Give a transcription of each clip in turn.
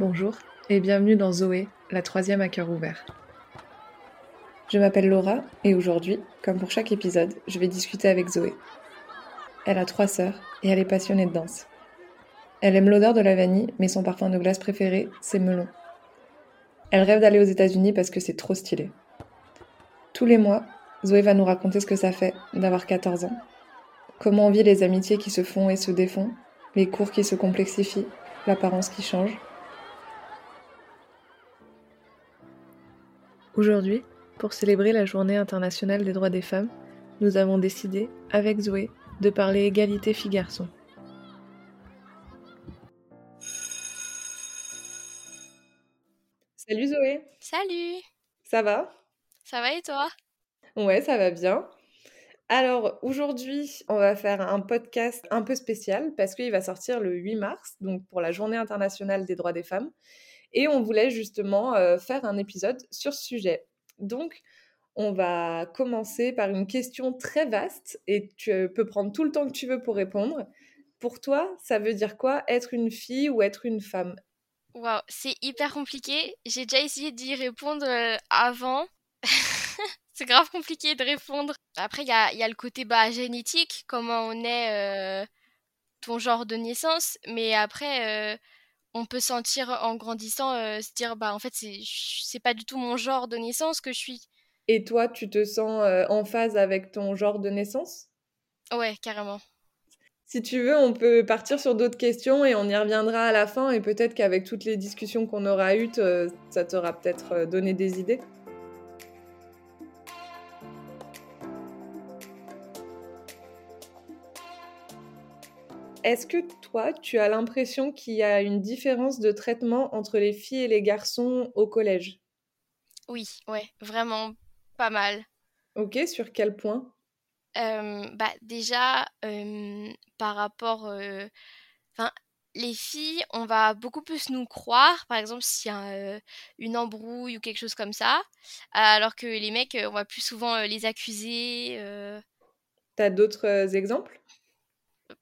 Bonjour et bienvenue dans Zoé, la troisième à cœur ouvert. Je m'appelle Laura et aujourd'hui, comme pour chaque épisode, je vais discuter avec Zoé. Elle a trois sœurs et elle est passionnée de danse. Elle aime l'odeur de la vanille, mais son parfum de glace préféré, c'est melon. Elle rêve d'aller aux États-Unis parce que c'est trop stylé. Tous les mois, Zoé va nous raconter ce que ça fait d'avoir 14 ans. Comment on vit les amitiés qui se font et se défont, les cours qui se complexifient, l'apparence qui change. Aujourd'hui, pour célébrer la Journée internationale des droits des femmes, nous avons décidé, avec Zoé, de parler égalité filles-garçons. Salut Zoé, Salut, ça va? Ça va et toi? Ouais, ça va bien. Alors aujourd'hui, on va faire un podcast un peu spécial parce qu'il va sortir le 8 mars, donc pour la Journée internationale des droits des femmes. Et on voulait justement euh, faire un épisode sur ce sujet. Donc, on va commencer par une question très vaste et tu euh, peux prendre tout le temps que tu veux pour répondre. Pour toi, ça veut dire quoi être une fille ou être une femme? Waouh, c'est hyper compliqué. J'ai déjà essayé d'y répondre euh, avant. C'est grave compliqué de répondre. Après, il y a, a le côté bah, génétique, comment on est, ton genre de naissance. Mais après, on peut sentir en grandissant, euh, se dire, bah en fait, c'est c'est pas du tout mon genre de naissance que je suis. Et toi, tu te sens euh, en phase avec ton genre de naissance? Ouais, carrément. Si tu veux, on peut partir sur d'autres questions et on y reviendra à la fin. Et peut-être qu'avec toutes les discussions qu'on aura eues, ça t'aura peut-être euh, donné des idées. Est-ce que toi, tu as l'impression qu'il y a une différence de traitement entre les filles et les garçons au collège? Oui, ouais, vraiment pas mal. Ok, sur quel point? Euh, bah déjà, euh, par rapport, euh, les filles, on va beaucoup plus nous croire, par exemple, s'il y a une embrouille ou quelque chose comme ça, alors que les mecs, on va plus souvent les accuser. T'as d'autres exemples?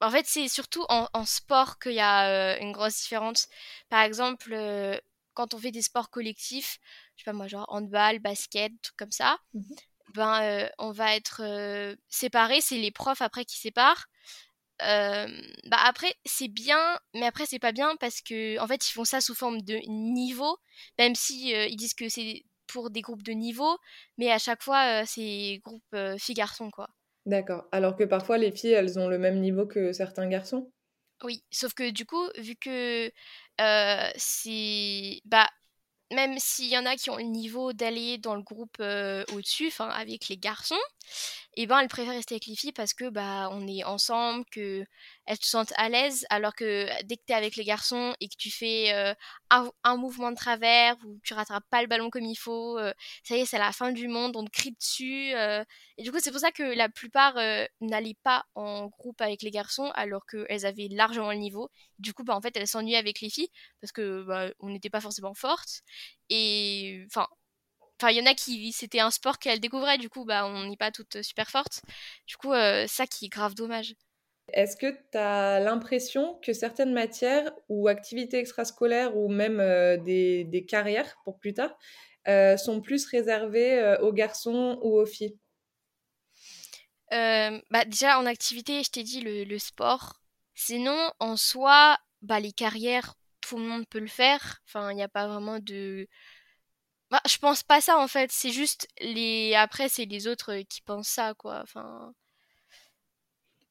En fait, c'est surtout en, en sport qu'il y a euh, une grosse différence. Par exemple, euh, quand on fait des sports collectifs, je sais pas moi, genre handball, basket, trucs comme ça, Mhm. ben, euh, on va être euh, séparés, c'est les profs après qui séparent. Euh, bah après c'est bien mais après c'est pas bien parce que en fait ils font ça sous forme de niveau même si ils disent que c'est pour des groupes de niveau mais à chaque fois c'est groupe filles garçons quoi D'accord. Alors que parfois, les filles, elles ont le même niveau que certains garçons? oui sauf que du coup vu que euh, c'est bah même s'il y en a qui ont le niveau d'aller dans le groupe euh, au-dessus enfin avec les garçons et ben elles préfèrent rester avec les filles parce que bah on est ensemble, que elles se sentent à l'aise, alors que dès que t'es avec les garçons et que tu fais euh, un, mouvement de travers ou tu rattrapes pas le ballon comme il faut, euh, ça y est c'est la fin du monde, on te crie dessus. euh, et du coup c'est pour ça que la plupart n'allaient pas en groupe avec les garçons alors qu'elles avaient largement le niveau. Du coup bah en fait elles s'ennuyaient avec les filles parce que bah, on n'était pas forcément fortes et enfin Enfin, il y en a qui, c'était un sport qu'elles découvraient, du coup, bah, on n'est pas toutes super fortes. Du coup, euh, ça qui est grave dommage. Est-ce que tu as l'impression que certaines matières ou activités extrascolaires ou même euh, des, des carrières pour plus tard euh, sont plus réservées euh, aux garçons ou aux filles? Euh, bah, déjà, en activité, je t'ai dit le, le sport. Sinon, en soi, bah, les carrières, tout le monde peut le faire. Enfin, il n'y a pas vraiment de... Bah, je pense pas ça, en fait. C'est juste les... Après, c'est les autres euh, qui pensent ça, quoi. Enfin...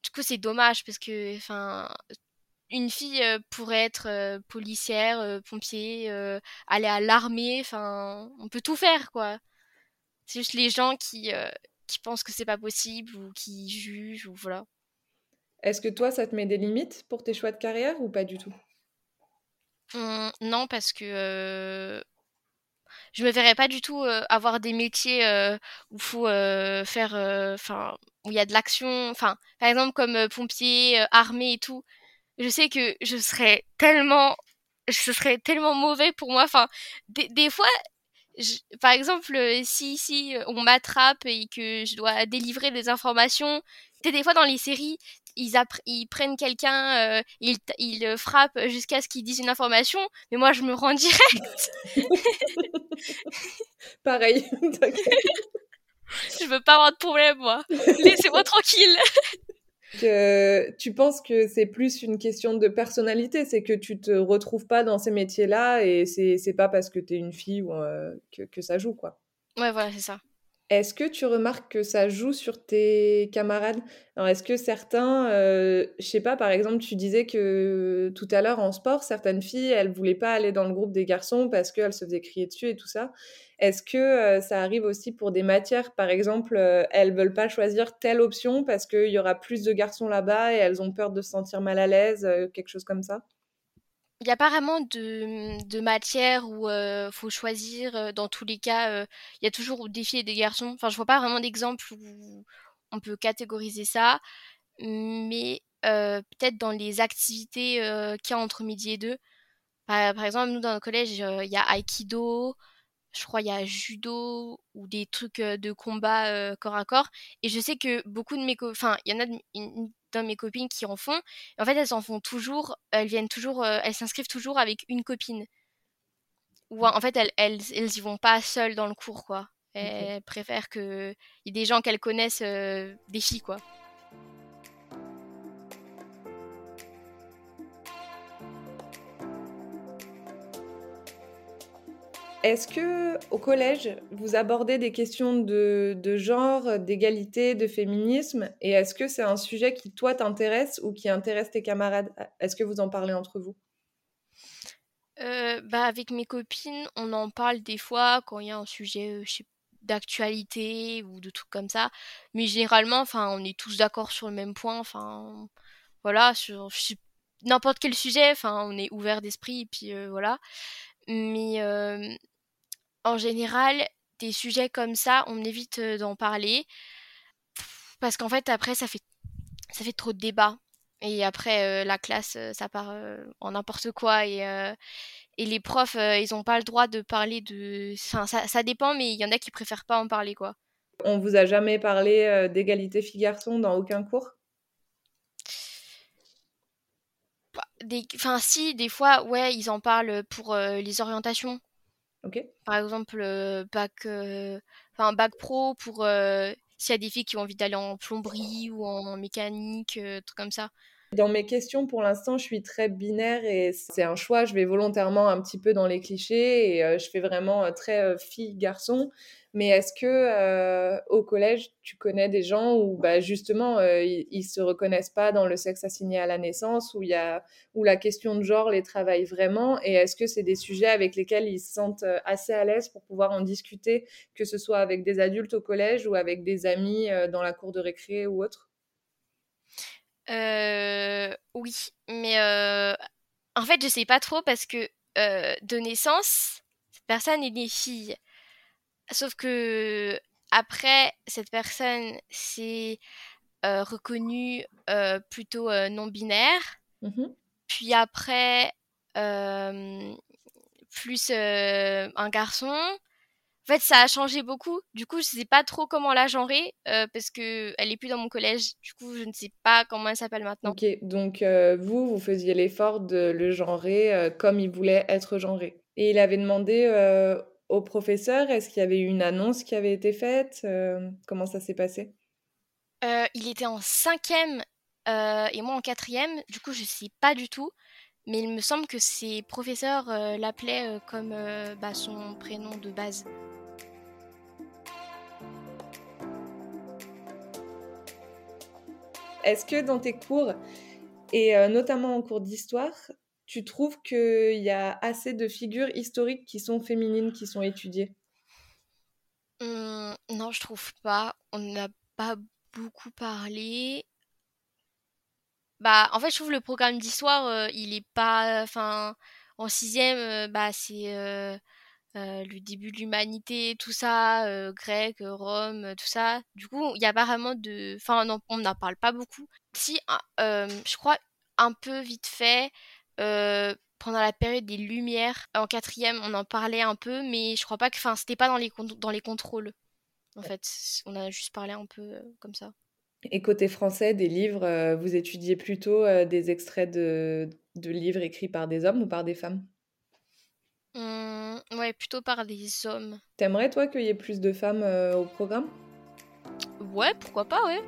Du coup, c'est dommage parce que, enfin, une fille euh, pourrait être euh, policière, euh, pompier, aller à l'armée, enfin, on peut tout faire, quoi. C'est juste les gens qui, qui pensent que c'est pas possible ou qui jugent ou voilà. Est-ce que toi, ça te met des limites pour tes choix de carrière ou pas du tout? Hum, non, parce que je me verrais pas du tout euh, avoir des métiers euh, où faut euh, faire, enfin, où il y a de l'action, enfin, par exemple comme pompier, armée et tout. Je sais que je serais tellement, ce serait tellement mauvais pour moi. Enfin, des, des fois, par exemple, si, si on m'attrape et que je dois délivrer des informations, des fois dans les séries, ils, ils prennent quelqu'un, ils, ils frappent jusqu'à ce qu'ils disent une information, mais moi je me rends direct. Pareil. je veux pas avoir de problème, moi. Laissez-moi tranquille. Que tu penses que c'est plus une question de personnalité, c'est que tu te retrouves pas dans ces métiers-là et c'est pas parce que tu es une fille ou, euh, que, que, ça joue, quoi. Ouais, voilà, c'est ça. Est-ce que tu remarques que ça joue sur tes camarades? Est-ce que certains, euh, je sais pas, par exemple, tu disais que tout à l'heure en sport, certaines filles, elles voulaient pas aller dans le groupe des garçons parce qu'elles se faisaient crier dessus et tout ça. Est-ce que euh, ça arrive aussi pour des matières, par exemple, euh, elles veulent pas choisir telle option parce qu'il y aura plus de garçons là-bas et elles ont peur de se sentir mal à l'aise, euh, quelque chose comme ça? N'y a pas vraiment de, de matière où il faut choisir. Dans tous les cas, il y a toujours des filles et des garçons. Enfin, je vois pas vraiment d'exemple où on peut catégoriser ça. Mais peut-être dans les activités qu'il y a entre midi et deux. Par, exemple, nous, dans le collège, il y a Aikido, je crois il y a judo ou des trucs de combat corps à corps et je sais que beaucoup de mes enfin il y en a de, mes copines qui en font. En fait elles en font toujours elles viennent toujours elles s'inscrivent toujours avec une copine. Ou en fait elles, elles elles y vont pas seules dans le cours quoi. Elles préfèrent que y ait des gens qu'elles connaissent des filles quoi Est-ce que au collège, vous abordez des questions de, genre, d'égalité, de féminisme? Et est-ce que c'est un sujet qui, toi, t'intéresse ou qui intéresse tes camarades? Est-ce que vous en parlez entre vous? Euh, bah, Avec mes copines, on en parle des fois quand il y a un sujet euh, d'actualité ou de trucs comme ça. Mais généralement, enfin, on est tous d'accord sur le même point. Enfin, voilà, sur n'importe quel sujet, enfin, on est ouvert d'esprit puis euh, voilà. Mais en général, des sujets comme ça, on évite d'en parler parce qu'en fait après ça fait ça fait trop de débats et après la classe ça part en n'importe quoi et et les profs ils ont pas le droit de parler de enfin ça, ça dépend mais il y en a qui préfèrent pas en parler quoi. On vous a jamais parlé d'égalité filles-garçons dans aucun cours? Des... Enfin, si, des fois, ouais, ils en parlent pour euh, les orientations. Par exemple, euh, bac, euh, bac pro pour s'il y a des filles qui ont envie d'aller en plomberie ou en mécanique, trucs comme ça. Dans mes questions, pour l'instant, je suis très binaire et c'est un choix. Je vais volontairement un petit peu dans les clichés et je fais vraiment très fille-garçon. Mais est-ce que euh, au collège, tu connais des gens où bah, justement euh, ils, ne se reconnaissent pas dans le sexe assigné à la naissance, où y a où la question de genre les travaille vraiment, et est-ce que c'est des sujets avec lesquels ils se sentent euh, assez à l'aise pour pouvoir en discuter, que ce soit avec des adultes au collège ou avec des amis dans la cour de récré ou autre? Oui, mais en fait je sais pas trop parce que de naissance, cette personne est née fille. Sauf que après, cette personne s'est euh, reconnue euh, plutôt euh, non binaire. Mmh Puis après, plus un garçon. En fait, ça a changé beaucoup. Du coup, je sais pas trop comment la genrer parce que elle est plus dans mon collège. Du coup, je ne sais pas comment elle s'appelle maintenant. Ok, donc vous, vous faisiez l'effort de le genrer comme il voulait être genré. Et il avait demandé au professeur Est-ce qu'il y avait eu une annonce qui avait été faite euh, Comment ça s'est passé? Euh, Il était en cinquième euh, et moi en quatrième. Du coup, je sais pas du tout. Mais il me semble que ses professeurs l'appelaient comme bah, son prénom de base. Est-ce que dans tes cours, et notamment en cours d'histoire, tu trouves qu'il y a assez de figures historiques qui sont féminines, qui sont étudiées? Mmh, Non, je trouve pas. On n'a pas beaucoup parlé. Bah, en fait, je trouve le programme d'histoire, euh, il est pas. Enfin, en sixième, euh, bah, c'est euh, le début de l'humanité, tout ça, grec, Rome, tout ça. Du coup, il y a pas vraiment de. Enfin, on n'en parle pas beaucoup. Si, je crois un peu vite fait. Euh, pendant la période des Lumières. En quatrième, on en parlait un peu, mais je crois pas que, enfin, c'était pas dans les, dans les contrôles. En fait, on a juste parlé un peu comme ça. Et côté français, des livres, vous étudiez plutôt des extraits de, de, livres écrits par des hommes ou par des femmes? Mmh, Ouais, plutôt par des hommes. T'aimerais, toi, qu'il y ait plus de femmes au programme? Ouais, pourquoi pas, ouais.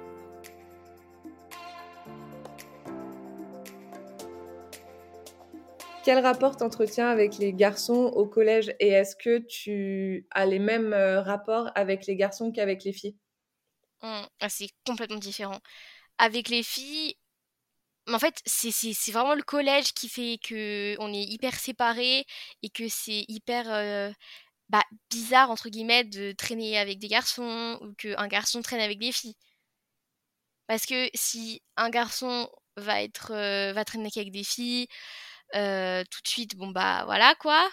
Quel rapport t'entretiens avec les garçons au collège? Et est-ce que tu as les mêmes euh, rapports avec les garçons qu'avec les filles? Mmh, ah, C'est complètement différent. Avec les filles, en fait, c'est vraiment le collège qui fait que on est hyper séparés et que c'est hyper euh, bah, bizarre, entre guillemets, de traîner avec des garçons ou qu'un garçon traîne avec des filles. Parce que si un garçon va, être, euh, va traîner avec des filles, euh, tout de suite, bon bah voilà quoi.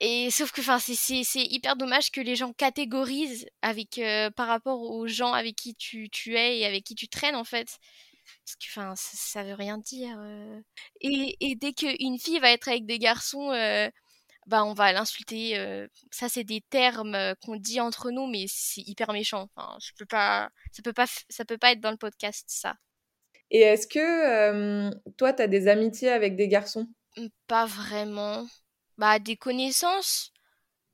Et sauf que c'est hyper dommage que les gens catégorisent avec euh, par rapport aux gens avec qui tu, tu, es et avec qui tu traînes en fait. Parce que enfin ça, ça, veut rien dire. Euh. Et, et dès qu'une fille va être avec des garçons, bah on va l'insulter. ça c'est des termes qu'on dit entre nous, mais c'est hyper méchant. Enfin, je peux pas, ça peut pas, ça peut pas être dans le podcast ça. Et est-ce que toi, tu as des amitiés avec des garçons? Mmh, Pas vraiment. Bah, des connaissances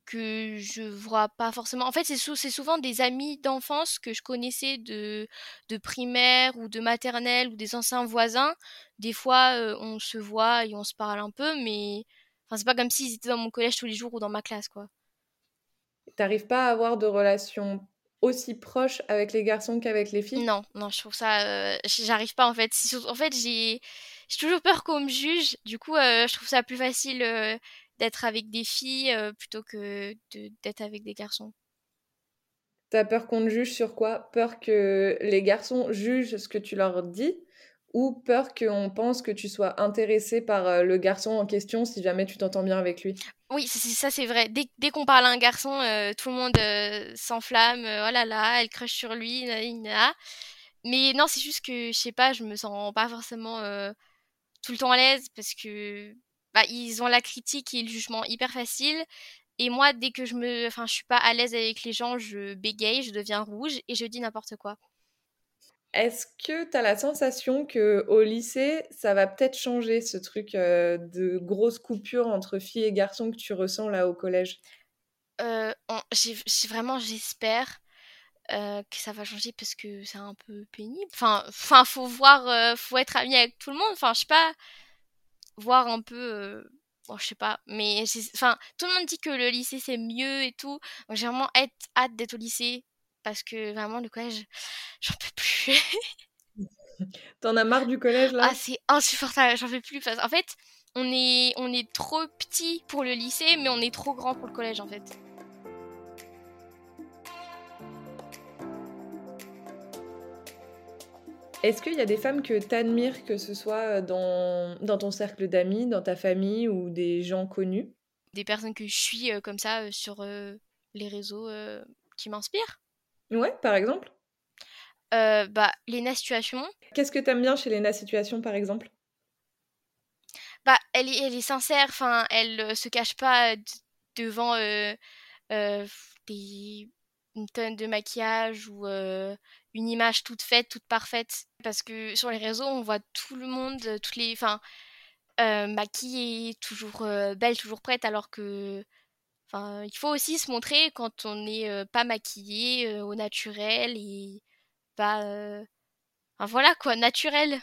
que je vois pas forcément. En fait, c'est souvent des amis d'enfance que je connaissais de, de primaire ou de maternelle ou des anciens voisins. Des fois, on se voit et on se parle un peu, mais enfin, c'est pas comme s'ils étaient dans mon collège tous les jours ou dans ma classe, quoi. T'arrives pas à avoir de relations aussi proche avec les garçons qu'avec les filles? Non, non, je trouve ça. Euh, j'arrive pas en fait. En fait, j'ai toujours peur qu'on me juge. Du coup, euh, je trouve ça plus facile euh, d'être avec des filles plutôt que d'être avec des garçons? T'as peur qu'on te juge sur quoi? Peur que les garçons jugent ce que tu leur dis? Ou peur qu'on pense que tu sois intéressé par le garçon en question si jamais tu t'entends bien avec lui? Oui, ça c'est vrai. Dès, dès qu'on parle à un garçon, euh, tout le monde euh, s'enflamme. Oh là là, elle crush sur lui. Mais non, c'est juste que, je sais pas, je me sens pas forcément tout le temps à l'aise parce que bah, ils ont la critique et le jugement hyper facile. Et moi, dès que je me, enfin, je suis pas à l'aise avec les gens, je bégaye, je deviens rouge et je dis n'importe quoi. Est-ce que tu as la sensation que au lycée, ça va peut-être changer ce truc euh, de grosse coupure entre filles et garçons que tu ressens là au collège? Euh, Vraiment, j'espère euh, que ça va changer parce que c'est un peu pénible. Enfin, enfin faut voir, faut être ami avec tout le monde. Enfin, je sais pas, voir un peu. Bon, je sais pas, mais enfin, tout le monde dit que le lycée c'est mieux et tout. J'ai vraiment hâte d'être au lycée parce que vraiment le collège, j'en peux plus. T'en as marre du collège là? Ah c'est insupportable, j'en peux plus. En fait, on est, on est trop petit pour le lycée, mais on est trop grand pour le collège en fait. Est-ce qu'il y a des femmes que tu admires, que ce soit dans, dans ton cercle d'amis, dans ta famille ou des gens connus? Des personnes que je suis euh, comme ça euh, sur euh, les réseaux qui m'inspirent? Ouais, par exemple? Euh, Bah, Léna Situation. Qu'est-ce que t'aimes bien chez Léna Situation, par exemple? Bah, elle est, elle est sincère, enfin, elle euh, se cache pas devant euh, euh, des, une tonne de maquillage ou une image toute faite, toute parfaite. Parce que sur les réseaux, on voit tout le monde, toutes les... Enfin, maquillée, toujours belle, toujours prête, alors que il faut aussi se montrer quand on n'est pas maquillé au naturel et pas. Voilà quoi, naturel.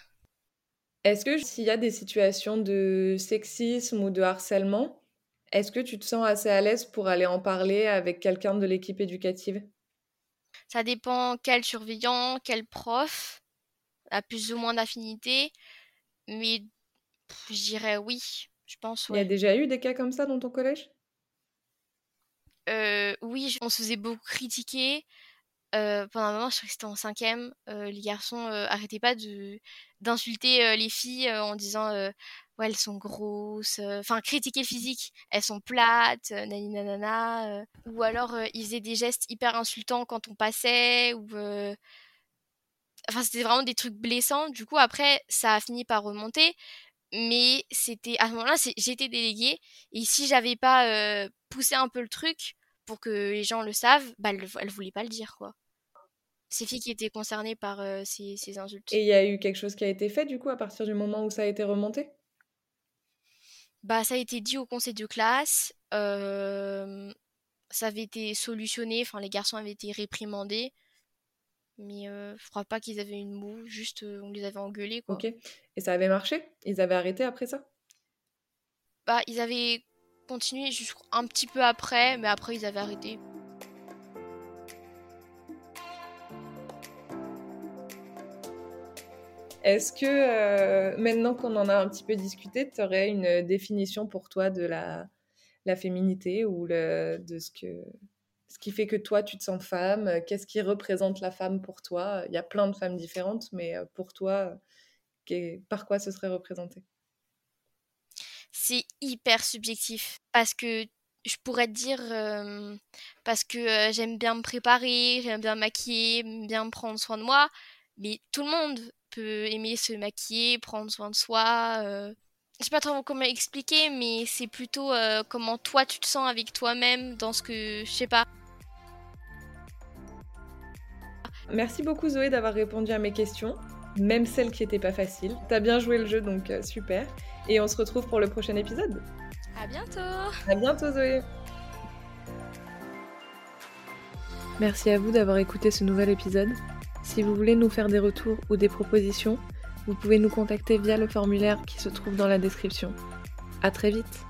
Est-ce que s'il y a des situations de sexisme ou de harcèlement, est-ce que tu te sens assez à l'aise pour aller en parler avec quelqu'un de l'équipe éducative? Ça dépend quel surveillant, quel prof a plus ou moins d'affinité, mais je dirais oui, je pense. Il y a déjà eu des cas comme ça dans ton collège? Euh, oui, on se faisait beaucoup critiquer. Euh, pendant un moment, je crois que c'était en cinquième, euh, les garçons arrêtaient pas de d'insulter les filles en disant ouais elles sont grosses, enfin critiquer le physique, elles sont plates, nani nanana, ou alors ils faisaient des gestes hyper insultants quand on passait, ou enfin c'était vraiment des trucs blessants. Du coup après ça a fini par remonter, mais c'était à ce moment-là, j'étais déléguée et si j'avais pas poussé un peu le truc pour que les gens le savent, bah elle, voulait pas le dire quoi. Ces filles qui étaient concernées par ces, ces, insultes. Et il y a eu quelque chose qui a été fait du coup à partir du moment où ça a été remonté? Bah ça a été dit au conseil de classe. ça avait été solutionné. Enfin les garçons avaient été réprimandés. Mais euh, je crois pas qu'ils avaient une moue, juste on les avait engueulés quoi. Ok. Et ça avait marché? Ils avaient arrêté après ça? Bah ils avaient continué juste un petit peu après, mais après ils avaient arrêté. Est-ce que euh, maintenant qu'on en a un petit peu discuté, tu aurais une définition pour toi de la, féminité ou de ce que ce qui fait que toi, tu te sens femme? Qu'est-ce qui représente la femme pour toi? Il y a plein de femmes différentes, mais euh, pour toi, par quoi ce serait représenté? C'est hyper subjectif. Parce que je pourrais te dire euh, parce que j'aime bien me préparer, j'aime bien me maquiller, bien prendre soin de moi, mais tout le monde peut aimer se maquiller, prendre soin de soi. Je Je sais pas trop comment expliquer, mais c'est plutôt comment toi tu te sens avec toi-même dans ce que je sais pas. Merci beaucoup Zoé d'avoir répondu à mes questions, même celles qui n'étaient pas faciles. T'as bien joué le jeu, donc euh, super. Et on se retrouve pour le prochain épisode. À bientôt À bientôt Zoé Merci à vous d'avoir écouté ce nouvel épisode. Si vous voulez nous faire des retours ou des propositions, vous pouvez nous contacter via le formulaire qui se trouve dans la description. À très vite